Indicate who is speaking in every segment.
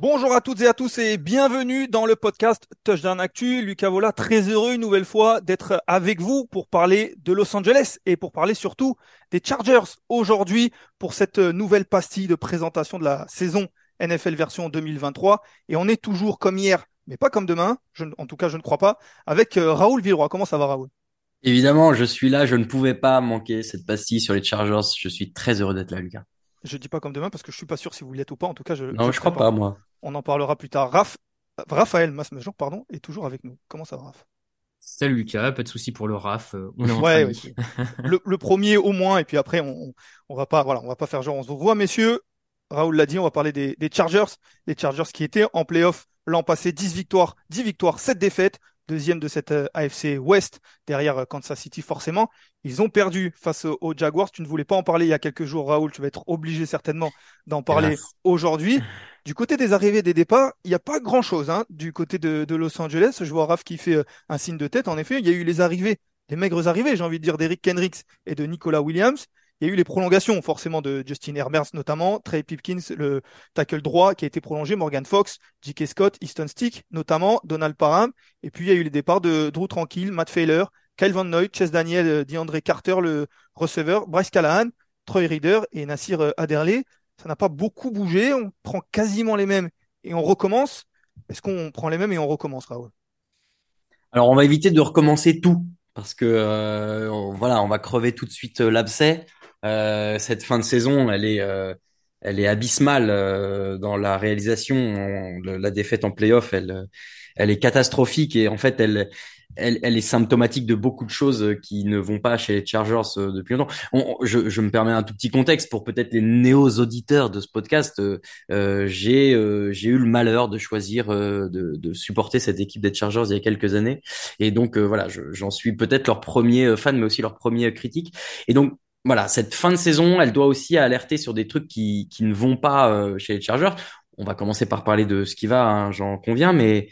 Speaker 1: Bonjour à toutes et à tous et bienvenue dans le podcast Touchdown Actu. Lucas Vola, très heureux une nouvelle fois d'être avec vous pour parler de Los Angeles et pour parler surtout des Chargers aujourd'hui pour cette nouvelle pastille de présentation de la saison NFL version 2023. Et on est toujours comme hier, mais pas comme demain, je, en tout cas je ne crois pas, avec euh, Raoul Villeroy. Comment ça va Raoul?
Speaker 2: Évidemment, je suis là, je ne pouvais pas manquer cette pastille sur les Chargers. Je suis très heureux d'être là, Lucas.
Speaker 1: Je dis pas comme demain parce que je suis pas sûr si vous l'êtes ou pas. En tout cas, je
Speaker 2: Non, je crois pas, moi.
Speaker 1: On en parlera plus tard. Raph, Raphaël Masmejor, pardon, est toujours avec nous. Comment ça va, Raph?
Speaker 3: Salut Lucas, pas de souci pour le RAF. euh, On est en
Speaker 1: Ouais, le, le premier au moins, et puis après, on, on va pas, voilà, on va pas faire genre on se voit, messieurs. Raoul l'a dit, on va parler des, des Chargers. Les Chargers qui étaient en playoff l'an passé, 10 victoires, 10 victoires, 7 défaites. Deuxième de cette euh, AFC West, derrière euh, Kansas City forcément. Ils ont perdu face aux, Jaguars. Tu ne voulais pas en parler il y a quelques jours, Raoul. Tu vas être obligé certainement d'en parler aujourd'hui. Du côté des arrivées et des départs, il n'y a pas grand-chose hein, du côté de, de Los Angeles. Je vois Raph qui fait euh, un signe de tête. En effet, il y a eu les arrivées, les maigres arrivées, j'ai envie de dire, d'Eric Kendricks et de Nicolas Williams. Il y a eu les prolongations, forcément, de Justin Herbert notamment, Trey Pipkins, le tackle droit qui a été prolongé, Morgan Fox, J.K. Scott, Easton Stick, notamment, Donald Parham. Et puis, il y a eu les départs de Drew Tranquille, Matt Failer, Kyle Van Noy, Chase Daniel, euh, DeAndre Carter, le receveur, Bryce Callahan, Troy Reader et Nassir euh, Adderley. Ça n'a pas beaucoup bougé. On prend quasiment les mêmes et on recommence. Est-ce qu'on prend les mêmes et on recommence, Raoul?
Speaker 2: Alors, on va éviter de recommencer tout parce que euh, voilà, on va crever tout de suite l'abcès. Euh, cette fin de saison, elle est, euh, elle est abysmale euh, dans la réalisation. La défaite en playoff, elle, elle est catastrophique et en fait, elle, elle, elle est symptomatique de beaucoup de choses qui ne vont pas chez les Chargers depuis longtemps. On- on- je, je me permets un tout petit contexte pour peut-être les néo-auditeurs de ce podcast. Euh, j'ai euh, j'ai eu le malheur de choisir euh, de, de supporter cette équipe des Chargers il y a quelques années et donc voilà je- j'en suis peut-être leur premier fan mais aussi leur premier critique et donc voilà cette fin de saison elle doit aussi alerter sur des trucs qui qui ne vont pas euh, chez les Chargers on va commencer par parler de ce qui va hein, j'en conviens mais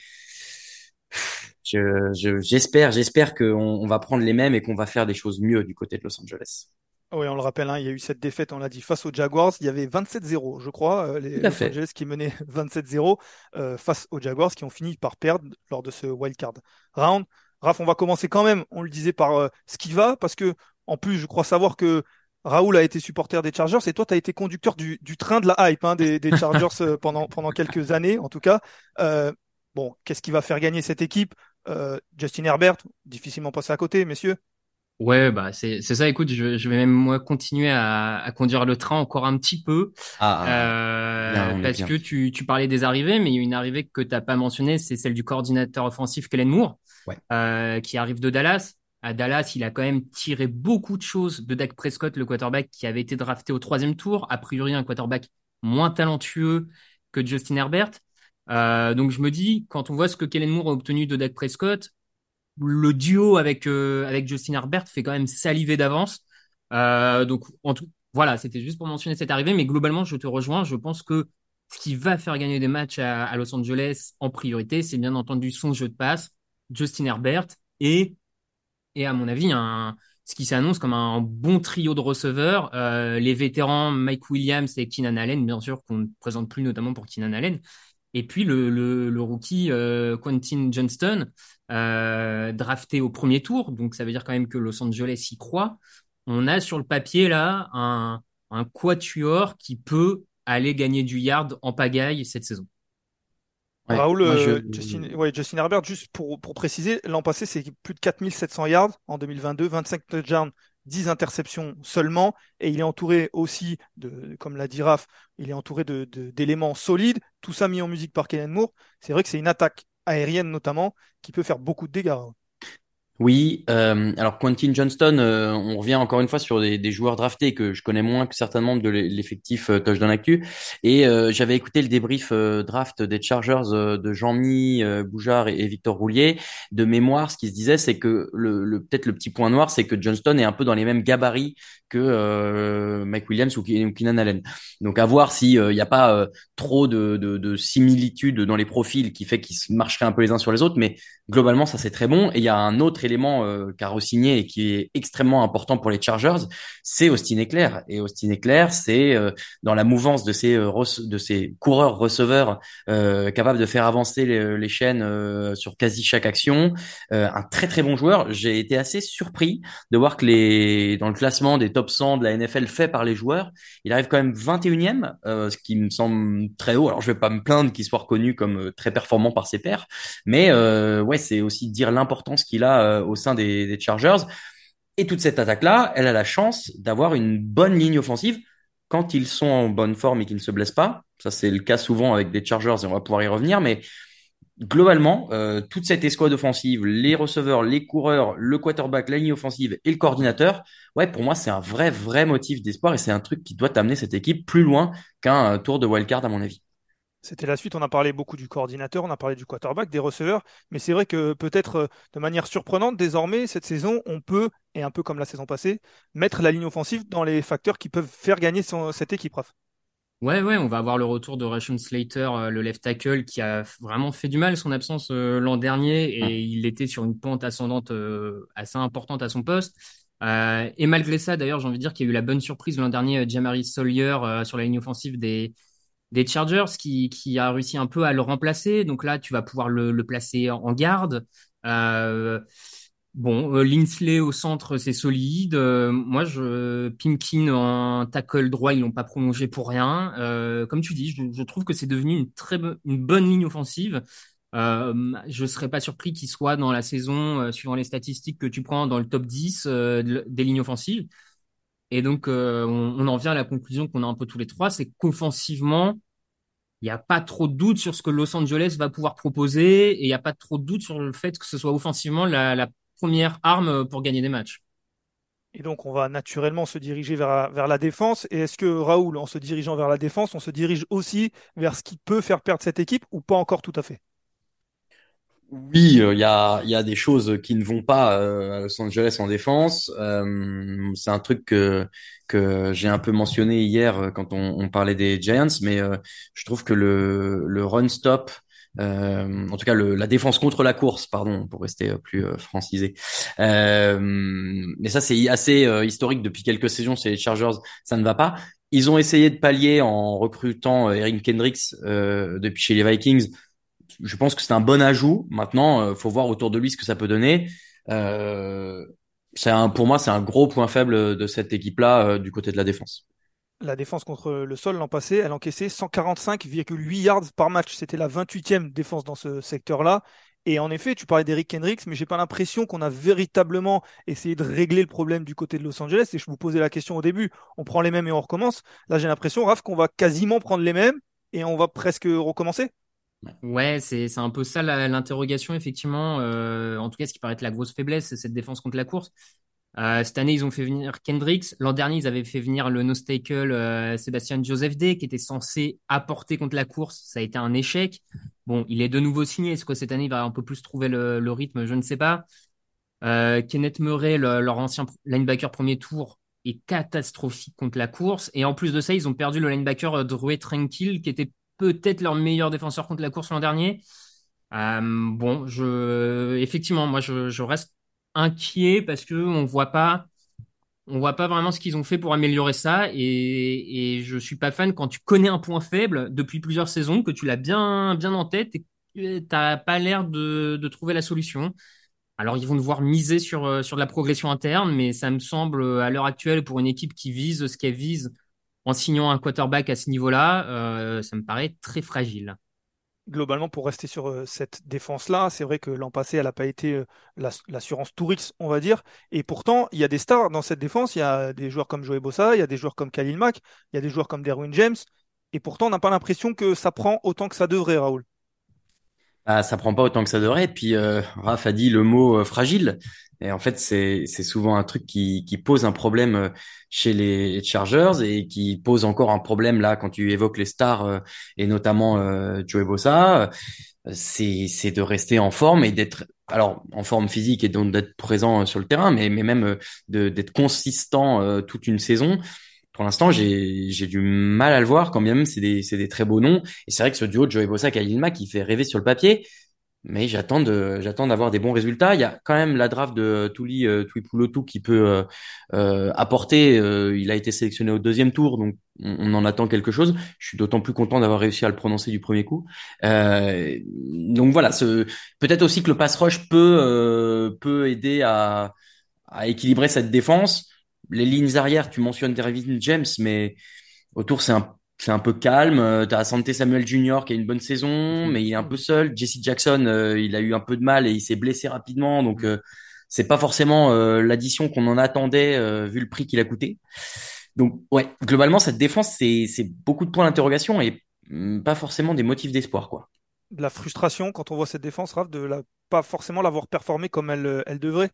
Speaker 2: je- je- j'espère j'espère qu'on on va prendre les mêmes et qu'on va faire des choses mieux du côté de Los Angeles
Speaker 1: Oui, on le rappelle, hein, il y a eu cette défaite, on l'a dit, face aux Jaguars. Il y avait 27-0, je crois, euh, les Los. Angeles qui menaient 27-0 euh, face aux Jaguars qui ont fini par perdre lors de ce wildcard round. Raph, on va commencer quand même, on le disait, par euh, ce qui va, parce que en plus, je crois savoir que Raoul a été supporter des Chargers et toi, tu as été conducteur du, du train de la hype hein, des, des Chargers euh, pendant, pendant quelques années, en tout cas. Euh, bon, qu'est-ce qui va faire gagner cette équipe? Euh, Justin Herbert, difficilement passé à côté, messieurs.
Speaker 3: Ouais, bah c'est c'est ça. Écoute, je, je vais même moi continuer à, à conduire le train encore un petit peu
Speaker 2: ah,
Speaker 3: euh,
Speaker 2: bien, on est
Speaker 3: parce que tu tu parlais des arrivées, mais il y a une arrivée que t'as pas mentionnée, c'est celle du coordinateur offensif Kellen Moore,
Speaker 2: Ouais.
Speaker 3: euh, qui arrive de Dallas. À Dallas, il a quand même tiré beaucoup de choses de Dak Prescott, le quarterback qui avait été drafté au troisième tour. A priori, un quarterback moins talentueux que Justin Herbert. Euh, donc je me dis, quand on voit ce que Kellen Moore a obtenu de Dak Prescott, le duo avec euh, avec Justin Herbert fait quand même saliver d'avance. Euh, donc en tout, voilà, c'était juste pour mentionner cette arrivée, mais globalement, je te rejoins. Je pense que ce qui va faire gagner des matchs à, à Los Angeles en priorité, c'est bien entendu son jeu de passe, Justin Herbert et et à mon avis ce qui s'annonce comme un bon trio de receveurs, euh, les vétérans Mike Williams et Keenan Allen, bien sûr qu'on ne présente plus notamment pour Keenan Allen, Et puis le, rookie euh, Quentin Johnston, euh, drafté au premier tour, donc ça veut dire quand même que Los Angeles y croit. On a sur le papier là un quatuor qui peut aller gagner du yard en pagaille cette saison.
Speaker 1: Ouais, Raoul, je... Justin, ouais, Justin Herbert, juste pour, pour préciser, l'an passé, c'est plus de 4700 yards en 2022, 25 touchdowns 10 interceptions seulement, et il est entouré aussi de, comme l'a dit Raph, il est entouré de, d'éléments solides, tout ça mis en musique par Kellen Moore. C'est vrai que c'est une attaque aérienne notamment qui peut faire beaucoup de dégâts.
Speaker 2: Oui, euh, alors Quentin Johnston, euh, on revient encore une fois sur des, des, joueurs draftés que je connais moins que certains membres de l'effectif euh, Touchdown Actu. Et euh, j'avais écouté le débrief euh, draft des Chargers de Jean-Mi Boujard et, Victor Roulier. De mémoire, ce qui se disait, c'est que le, le peut-être le petit point noir, c'est que Johnston est un peu dans les mêmes gabarits que Mike Williams ou, Keenan Allen. Donc à voir s'il n'y a pas trop de, de, de similitudes dans les profils qui fait qu'ils marcheraient un peu les uns sur les autres. Mais globalement, ça c'est très bon. Et il y a un autre élément euh, qu'a et qui est extrêmement important pour les Chargers, c'est Austin Eclair. Et Austin Eclair, c'est euh, dans la mouvance de ces euh, de ces coureurs receveurs euh, capables de faire avancer les, chaînes sur quasi chaque action, un très très bon joueur. J'ai été assez surpris de voir que les dans le classement des top 100 de la NFL fait par les joueurs, il arrive quand même 21e, ce qui me semble très haut. Alors je vais pas me plaindre qu'il soit reconnu comme très performant par ses pairs, mais ouais, c'est aussi dire l'importance qu'il a au sein des, des Chargers. Et toute cette attaque-là, elle a la chance d'avoir une bonne ligne offensive quand ils sont en bonne forme et qu'ils ne se blessent pas. Ça, c'est le cas souvent avec des Chargers et on va pouvoir y revenir. Mais globalement, euh, toute cette escouade offensive, les receveurs, les coureurs, le quarterback, la ligne offensive et le coordinateur, ouais, pour moi, c'est un vrai, vrai motif d'espoir et c'est un truc qui doit amener cette équipe plus loin qu'un euh, tour de wildcard, à mon avis.
Speaker 1: C'était la suite. On a parlé beaucoup du coordinateur, on a parlé du quarterback, des receveurs, mais c'est vrai que peut-être euh, de manière surprenante, désormais, cette saison, on peut, et un peu comme la saison passée, mettre la ligne offensive dans les facteurs qui peuvent faire gagner son, cette équipe, Raph.
Speaker 3: Ouais, ouais, on va avoir le retour de Rashon Slater, euh, le left tackle, qui a vraiment fait du mal son absence euh, l'an dernier et il était sur une pente ascendante assez importante à son poste. Euh, et malgré ça, d'ailleurs, j'ai envie de dire qu'il y a eu la bonne surprise l'an dernier, Jamari Sawyer sur la ligne offensive des, des Chargers qui, qui a réussi un peu à le remplacer. Donc là, tu vas pouvoir le, le placer en garde. Euh, bon, euh, Linsley au centre, c'est solide. Euh, moi, je Pimkin en tackle droit, ils l'ont pas prolongé pour rien. Euh, comme tu dis, je, je trouve que c'est devenu une très une bonne ligne offensive. Euh, je serais pas surpris qu'il soit dans la saison, euh, suivant les statistiques que tu prends, dans le top 10 des lignes offensives. Et donc, euh, on, en vient à la conclusion qu'on a un peu tous les trois, c'est qu'offensivement, il n'y a pas trop de doute sur ce que Los Angeles va pouvoir proposer et il n'y a pas trop de doute sur le fait que ce soit offensivement la, la, première arme pour gagner des matchs.
Speaker 1: Et donc, on va naturellement se diriger vers, vers la défense. Et est-ce que Raoul, en se dirigeant vers la défense, on se dirige aussi vers ce qui peut faire perdre cette équipe ou pas encore tout à fait?
Speaker 2: Oui, il euh, y, a, y a des choses qui ne vont pas euh, à Los Angeles en défense. Euh, c'est un truc que, que j'ai un peu mentionné hier euh, quand on, parlait des Giants, mais euh, je trouve que le, le run-stop, en tout cas le, la défense contre la course, pardon, pour rester plus francisé. mais ça, c'est assez historique depuis quelques saisons. C'est les Chargers, ça ne va pas. Ils ont essayé de pallier en recrutant Eric Kendricks depuis chez les Vikings je pense que c'est un bon ajout. Maintenant, euh, faut voir autour de lui ce que ça peut donner. Euh, un, pour moi, c'est un gros point faible de cette équipe-là euh, du côté de la défense.
Speaker 1: La défense contre le sol l'an passé, elle encaissait 145,8 yards par match. C'était la 28e défense dans ce secteur-là. Et en effet, tu parlais d'Eric Kendricks, mais j'ai pas l'impression qu'on a véritablement essayé de régler le problème du côté de Los Angeles. Et je vous posais la question au début, on prend les mêmes et on recommence. Là, j'ai l'impression, Raph, qu'on va quasiment prendre les mêmes et on va presque recommencer.
Speaker 3: Ouais, c'est un peu ça l'interrogation effectivement. Euh, en tout cas, ce qui paraît être la grosse faiblesse, c'est cette défense contre la course. Euh, cette année, ils ont fait venir Kendricks. L'an dernier, ils avaient fait venir le no-stackle euh, Sébastien Joseph Day, qui était censé apporter contre la course. Ça a été un échec. Bon, il est de nouveau signé. Est-ce que cette année, il va un peu plus trouver le, rythme? Je ne sais pas. Euh, Kenneth Murray, le, leur ancien linebacker premier tour, est catastrophique contre la course. Et en plus de ça, ils ont perdu le linebacker euh, Drew Tranquil, qui était peut-être leur meilleur défenseur contre la course l'an dernier. Euh, bon, je, effectivement, moi, je, reste inquiet parce que on voit pas, on voit pas vraiment ce qu'ils ont fait pour améliorer ça et, et je suis pas fan quand tu connais un point faible depuis plusieurs saisons, que tu l'as bien, bien en tête et que t'as pas l'air de, de trouver la solution. Alors, ils vont devoir miser sur, euh, sur de la progression interne, mais ça me semble, euh, à l'heure actuelle, pour une équipe qui vise ce qu'elle vise en signant un quarterback à ce niveau-là, euh, ça me paraît très fragile.
Speaker 1: Globalement, pour rester sur euh, cette défense-là, c'est vrai que l'an passé, elle n'a pas été euh, l'ass- l'assurance Tourix, on va dire. Et pourtant, il y a des stars dans cette défense. Il y a des joueurs comme Joey Bossa, il y a des joueurs comme Khalil Mack, il y a des joueurs comme Derwin James. Et pourtant, on n'a pas l'impression que ça prend autant que ça devrait, Raoul.
Speaker 2: Ah, ça prend pas autant que ça devrait. Et puis, euh, Raph a dit le mot euh, fragile. Et en fait, c'est souvent un truc qui qui pose un problème euh, chez les Chargers et qui pose encore un problème là quand tu évoques les stars euh, et notamment euh, Joey Bosa. euh, C'est de rester en forme et d'être alors en forme physique et donc d'être présent sur le terrain, mais mais même d'être consistant euh, toute une saison. Pour l'instant, j'ai du mal à le voir quand même c'est des des très beaux noms. Et c'est vrai que ce duo de Joey Bosa Khalil Mack, il fait rêver sur le papier. Mais j'attends de, j'attends d'avoir des bons résultats. Il y a quand même la draft de Tuli euh, Tuipulotu qui peut euh, euh, apporter. euh, il a été sélectionné au deuxième tour, donc on, on en attend quelque chose. Je suis d'autant plus content d'avoir réussi à le prononcer du premier coup. Euh, donc voilà, ce, peut-être aussi que le pass rush peut euh, peut aider à, à équilibrer cette défense. Les lignes arrière, tu mentionnes Dervin James, mais autour c'est un c'est un peu calme. Euh, T'as Asante Samuel Jr. qui a une bonne saison, mais il est un peu seul. Jesse Jackson, euh, il a eu un peu de mal et il s'est blessé rapidement, donc euh, c'est pas forcément euh, l'addition qu'on en attendait euh, vu le prix qu'il a coûté. Donc ouais, globalement cette défense c'est c'est beaucoup de points d'interrogation et mm, pas forcément des motifs d'espoir quoi.
Speaker 1: De la frustration quand on voit cette défense, Raph, de la, pas forcément l'avoir performé comme elle, elle devrait.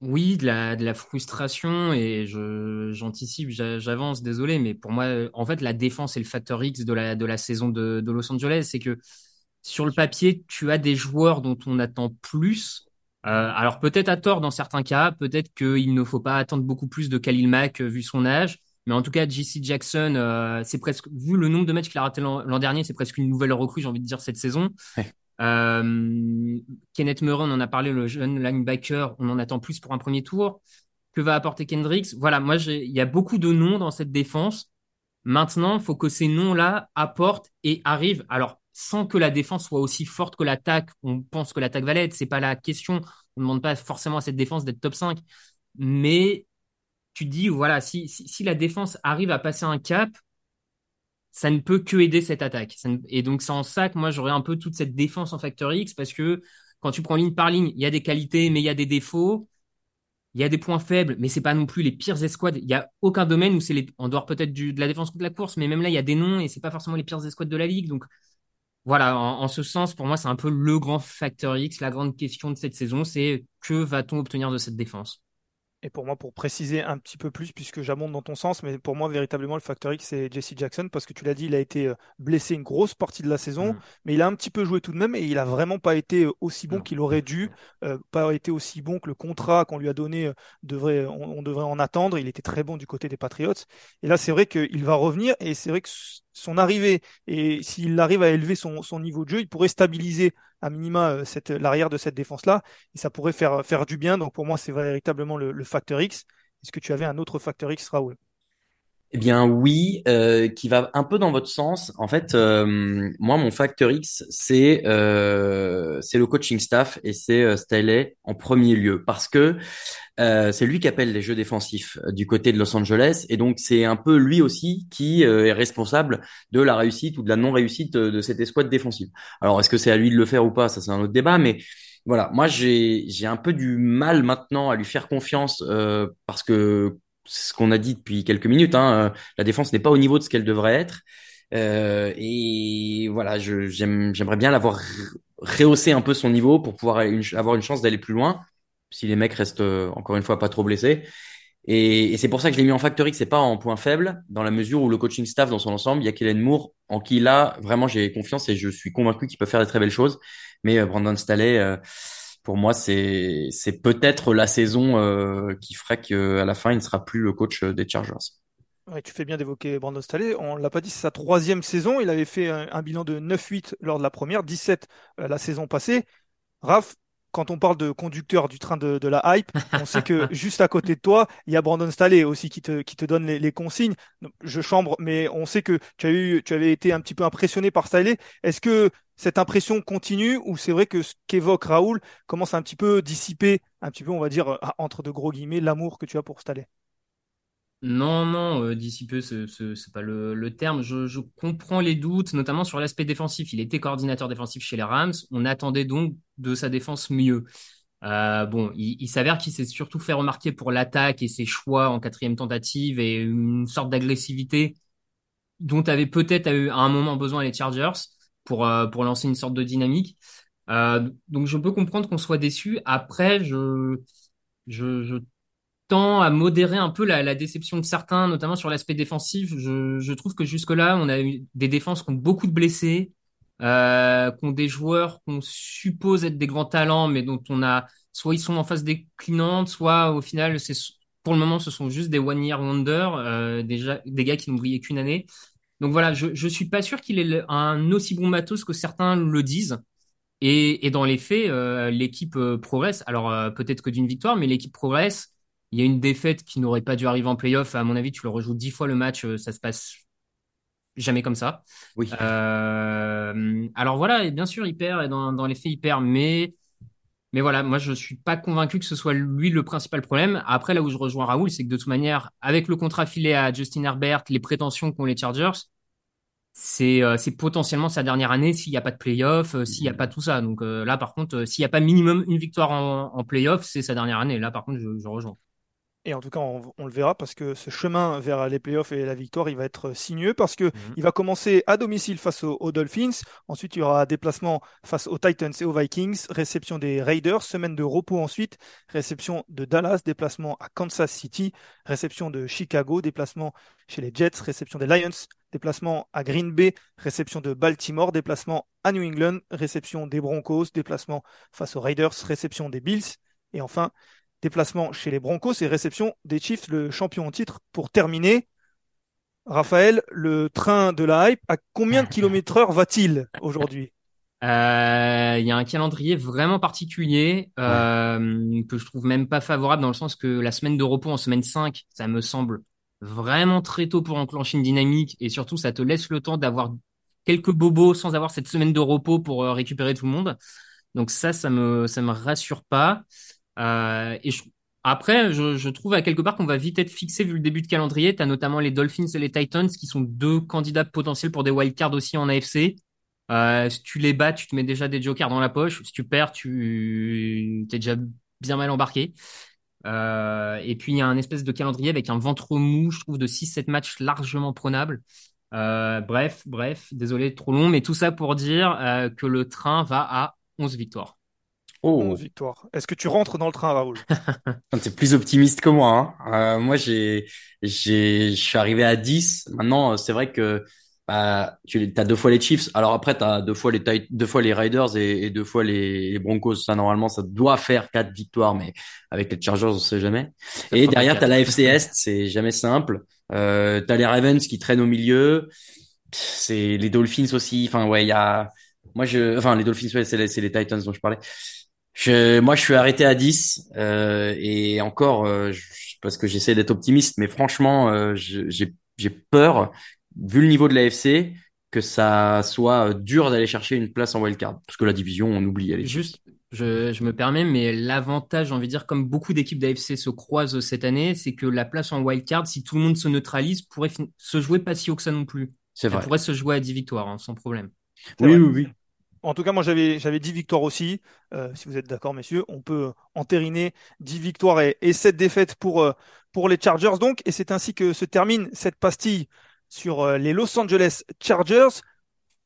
Speaker 3: Oui, de la, frustration et je, j'anticipe, j'a- j'avance, désolé, mais pour moi, euh, en fait, la défense est le facteur X de la, de la saison de, Los Angeles. C'est que sur le papier, tu as des joueurs dont on attend plus. Euh, alors peut-être à tort dans certains cas, peut-être qu'il ne faut pas attendre beaucoup plus de Khalil Mack euh, vu son âge. Mais en tout cas, JC Jackson, c'est presque, vu le nombre de matchs qu'il a raté l'an dernier, c'est presque une nouvelle recrue, j'ai envie de dire, cette saison. Euh, Kenneth Murray, on en a parlé, le jeune linebacker, on en attend plus pour un premier tour. Que va apporter Kendricks? Voilà, moi, il y a beaucoup de noms dans cette défense. Maintenant, il faut que ces noms-là apportent et arrivent. Alors, sans que la défense soit aussi forte que l'attaque, on pense que l'attaque va l'être. C'est pas la question. On ne demande pas forcément à cette défense d'être top 5. Mais tu dis, voilà, si, si la défense arrive à passer un cap, ça ne peut que aider cette attaque. Et donc, c'est en ça que moi, j'aurais un peu toute cette défense en facteur X parce que quand tu prends ligne par ligne, il y a des qualités, mais il y a des défauts. Il y a des points faibles, mais c'est pas non plus les pires escouades. Il y a aucun domaine où c'est les, en dehors peut-être de la défense contre la course, mais même là, il y a des noms et c'est pas forcément les pires escouades de la ligue. Donc, voilà, en, en ce sens, pour moi, c'est un peu le grand facteur X. La grande question de cette saison, c'est que va-t-on obtenir de cette défense?
Speaker 1: Et pour moi, pour préciser un petit peu plus, puisque j'abonde dans ton sens, mais pour moi, véritablement, le facteur X, c'est Jesse Jackson, parce que tu l'as dit, il a été euh, blessé une grosse partie de la saison,
Speaker 3: Mm.
Speaker 1: mais il a un petit peu joué tout de même, et il a vraiment pas été euh, aussi bon
Speaker 3: Non.
Speaker 1: qu'il aurait dû, euh, pas été aussi bon que le contrat qu'on lui a donné, euh, devrait, on, on devrait en attendre. Il était très bon du côté des Patriots. Et là, c'est vrai qu'il va revenir, et c'est vrai que son arrivée, et s'il arrive à élever son, son niveau de jeu, il pourrait stabiliser à minima euh, cette, l'arrière de cette défense-là, et ça pourrait faire, faire du bien. Donc pour moi, c'est véritablement le, le facteur X. Est-ce que tu avais un autre facteur X, Raoul?
Speaker 2: Eh bien oui, euh, qui va un peu dans votre sens. En fait, euh, moi mon facteur X, c'est euh, c'est le coaching staff et c'est euh, Staley en premier lieu parce que euh, c'est lui qui appelle les jeux défensifs euh, du côté de Los Angeles et donc c'est un peu lui aussi qui est responsable de la réussite ou de la non-réussite euh, de cette escouade défensive. Alors est-ce que c'est à lui de le faire ou pas, ça c'est un autre débat, mais voilà, moi j'ai j'ai un peu du mal maintenant à lui faire confiance euh, parce que ce qu'on a dit depuis quelques minutes, hein, euh, la défense n'est pas au niveau de ce qu'elle devrait être. Euh, et voilà, j'aimerais bien l'avoir rehaussé un peu son niveau pour pouvoir avoir une chance d'aller plus loin, si les mecs restent euh, encore une fois pas trop blessés. Et, c'est pour ça que je l'ai mis en factory, que c'est pas en point faible, dans la mesure où le coaching staff dans son ensemble, il y a Kellen Moore, en qui là, vraiment j'ai confiance et je suis convaincu qu'il peut faire des très belles choses. Mais euh, Brandon Staley, euh, pour moi, c'est c'est peut-être la saison euh, qui ferait qu'à la fin, il ne sera plus le coach euh, des Chargers.
Speaker 1: Ouais, tu fais bien d'évoquer Brandon Staley. On l'a pas dit, c'est sa troisième saison. Il avait fait un, un bilan de 9-8 lors de la première, 17 euh, la saison passée. Raph, quand on parle de conducteur du train de, de la hype, on sait que juste à côté de toi, il y a Brandon Staley aussi qui te, qui te donne les, les consignes. Je chambre, mais on sait que tu as eu, tu avais été un petit peu impressionné par Staley. Est-ce que cette impression continue ou c'est vrai que ce qu'évoque Raoul commence à un petit peu dissiper, un petit peu, on va dire, entre de gros guillemets, l'amour que tu as pour Staley?
Speaker 3: Non, non, euh, d'ici peu, ce c'est pas le, le terme. Je, je comprends les doutes, notamment sur l'aspect défensif. Il était coordinateur défensif chez les Rams. On attendait donc de sa défense mieux. Euh, bon, il, il s'avère qu'il s'est surtout fait remarquer pour l'attaque et ses choix en quatrième tentative et une sorte d'agressivité dont avait peut-être à un moment besoin les Chargers pour, euh, pour lancer une sorte de dynamique. Euh, donc je peux comprendre qu'on soit déçu. Après, je, je, je tend à modérer un peu la, la déception de certains, notamment sur l'aspect défensif. Je, je, trouve que jusque-là, on a eu des défenses qui ont beaucoup de blessés, euh, qui ont des joueurs qu'on suppose être des grands talents, mais dont on a soit ils sont en phase déclinante, soit au final, c'est pour le moment, ce sont juste des one-year wonder, euh, déjà des gars qui n'ont brillé qu'une année. Donc voilà, je je suis pas sûr qu'il ait un aussi bon matos que certains le disent. Et, et dans les faits, euh, l'équipe euh, progresse. Alors euh, peut-être que d'une victoire, mais l'équipe progresse. Il y a une défaite qui n'aurait pas dû arriver en playoff. À mon avis, tu le rejoues dix fois le match, ça se passe jamais comme ça.
Speaker 2: Oui.
Speaker 3: Euh, alors voilà, et bien sûr, il perd, et dans, dans les faits, il perd, mais, mais voilà, moi, je suis pas convaincu que ce soit lui le principal problème. Après, là où je rejoins Raoul, c'est que de toute manière, avec le contrat filé à Justin Herbert, les prétentions qu'ont les Chargers, c'est euh, potentiellement sa dernière année s'il n'y a pas de playoff, euh, s'il n'y a pas tout ça. Donc euh, là, par contre, euh, s'il n'y a pas minimum une victoire en, en playoff, c'est sa dernière année. Là, par contre, je rejoins.
Speaker 1: Et en tout cas, on, on, le verra parce que ce chemin vers les playoffs et la victoire, il va être sinueux parce que mmh. il va commencer à domicile face aux, aux, Dolphins. Ensuite, il y aura déplacement face aux Titans et aux Vikings, réception des Raiders, semaine de repos ensuite, réception de Dallas, déplacement à Kansas City, réception de Chicago, déplacement chez les Jets, réception des Lions, déplacement à Green Bay, réception de Baltimore, déplacement à New England, réception des Broncos, déplacement face aux Raiders, réception des Bills. Et enfin, déplacement chez les Broncos et réception des Chiefs, le champion en titre. Pour terminer, Raphaël, le train de la hype, à combien de kilomètres heure va-t-il aujourd'hui?
Speaker 3: Euh, il y a un calendrier vraiment particulier euh, que je trouve même pas favorable dans le sens que la semaine de repos en semaine 5, ça me semble vraiment très tôt pour enclencher une dynamique et surtout ça te laisse le temps d'avoir quelques bobos sans avoir cette semaine de repos pour euh, récupérer tout le monde. Donc ça, ça me ça me rassure pas. Euh, et je, après, je, je, trouve à quelque part qu'on va vite être fixé vu le début de calendrier. Tu as notamment les Dolphins et les Titans qui sont deux candidats potentiels pour des wildcards aussi en AFC. Euh, si tu les bats, tu te mets déjà des jokers dans la poche. Si tu perds, tu es déjà bien mal embarqué. Euh, et puis il y a un espèce de calendrier avec un ventre mou, je trouve, de 6-7 matchs largement prenables. Euh, bref, bref, désolé, trop long, mais tout ça pour dire euh, que le train va à 11 victoires.
Speaker 1: Oh. 11 victoires. Est-ce que tu rentres dans le train, Raoul?
Speaker 2: T'es plus optimiste que moi. Hein. Euh, moi, j'ai, j'ai, je suis arrivé à 10. Maintenant, c'est vrai que bah, tu as deux fois les Chiefs. Alors après, tu as deux fois les deux fois les Raiders et, et deux fois les, les, Broncos. Ça, normalement, ça doit faire quatre victoires, mais avec les Chargers, on sait jamais. Et derrière, tu as la FC Est, c'est jamais simple. Euh, tu as les Ravens qui traînent au milieu. C'est les Dolphins aussi. Enfin, ouais, il y a... Moi, je... Enfin, les Dolphins, ouais, c'est les, les Titans dont je parlais. Je, moi, je suis arrêté à 10 euh, et encore euh, je, parce que j'essaie d'être optimiste, mais franchement, euh, j'ai peur, vu le niveau de l'AFC, que ça soit dur d'aller chercher une place en wildcard, parce que la division, on oublie. Elle est
Speaker 3: juste. Je, je, me permets, mais l'avantage, j'ai envie de dire, comme beaucoup d'équipes d'AFC se croisent cette année, c'est que la place en wildcard, si tout le monde se neutralise, pourrait se jouer pas si haut que ça non plus.
Speaker 2: C'est vrai.
Speaker 3: Elle pourrait se jouer à 10 victoires, hein, sans problème.
Speaker 2: Oui, oui, oui.
Speaker 1: En tout cas, moi, j'avais, j'avais 10 victoires aussi. Euh, si vous êtes d'accord, messieurs, on peut entériner 10 victoires et, et 7 défaites pour, euh, pour les Chargers, donc. Et c'est ainsi que se termine cette pastille sur euh, les Los Angeles Chargers.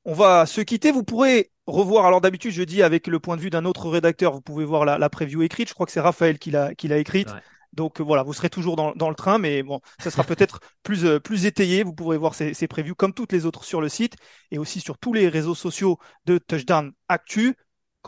Speaker 1: On va se quitter. Vous pourrez revoir, alors d'habitude, je dis avec le point de vue d'un autre rédacteur, vous pouvez voir la, la preview écrite. Je crois que c'est Raphaël qui l'a, qui l'a écrite. Donc voilà, vous serez toujours dans, dans le train, mais bon, ça sera peut-être plus, euh, plus étayé. Vous pourrez voir ces, ces previews comme toutes les autres sur le site et aussi sur tous les réseaux sociaux de Touchdown Actu.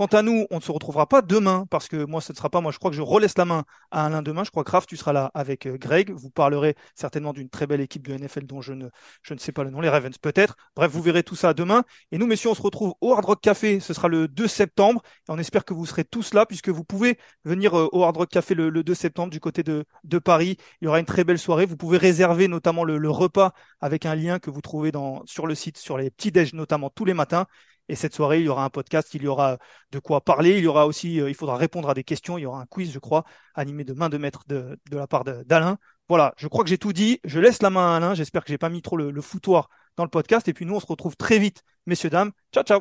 Speaker 1: Quant à nous, on ne se retrouvera pas demain parce que moi, ce ne sera pas moi. Je crois que je relaisse la main à Alain demain. Je crois que tu seras là avec euh, Greg. Vous parlerez certainement d'une très belle équipe de NFL dont je ne, je ne sais pas le nom, les Ravens peut-être. Bref, vous verrez tout ça demain. Et nous, messieurs, on se retrouve au Hard Rock Café. Ce sera le 2 septembre. Et on espère que vous serez tous là puisque vous pouvez venir euh, au Hard Rock Café le, 2 septembre du côté de, Paris. Il y aura une très belle soirée. Vous pouvez réserver notamment le, le repas avec un lien que vous trouvez dans, sur le site, sur les petits déj notamment tous les matins. Et cette soirée, il y aura un podcast, il y aura de quoi parler, il y aura aussi, euh, il faudra répondre à des questions, il y aura un quiz, je crois, animé de main de maître de, la part d'Alain. Voilà, je crois que j'ai tout dit. Je laisse la main à Alain. J'espère que j'ai pas mis trop le, le foutoir dans le podcast. Et puis nous, on se retrouve très vite, messieurs, dames. Ciao, ciao.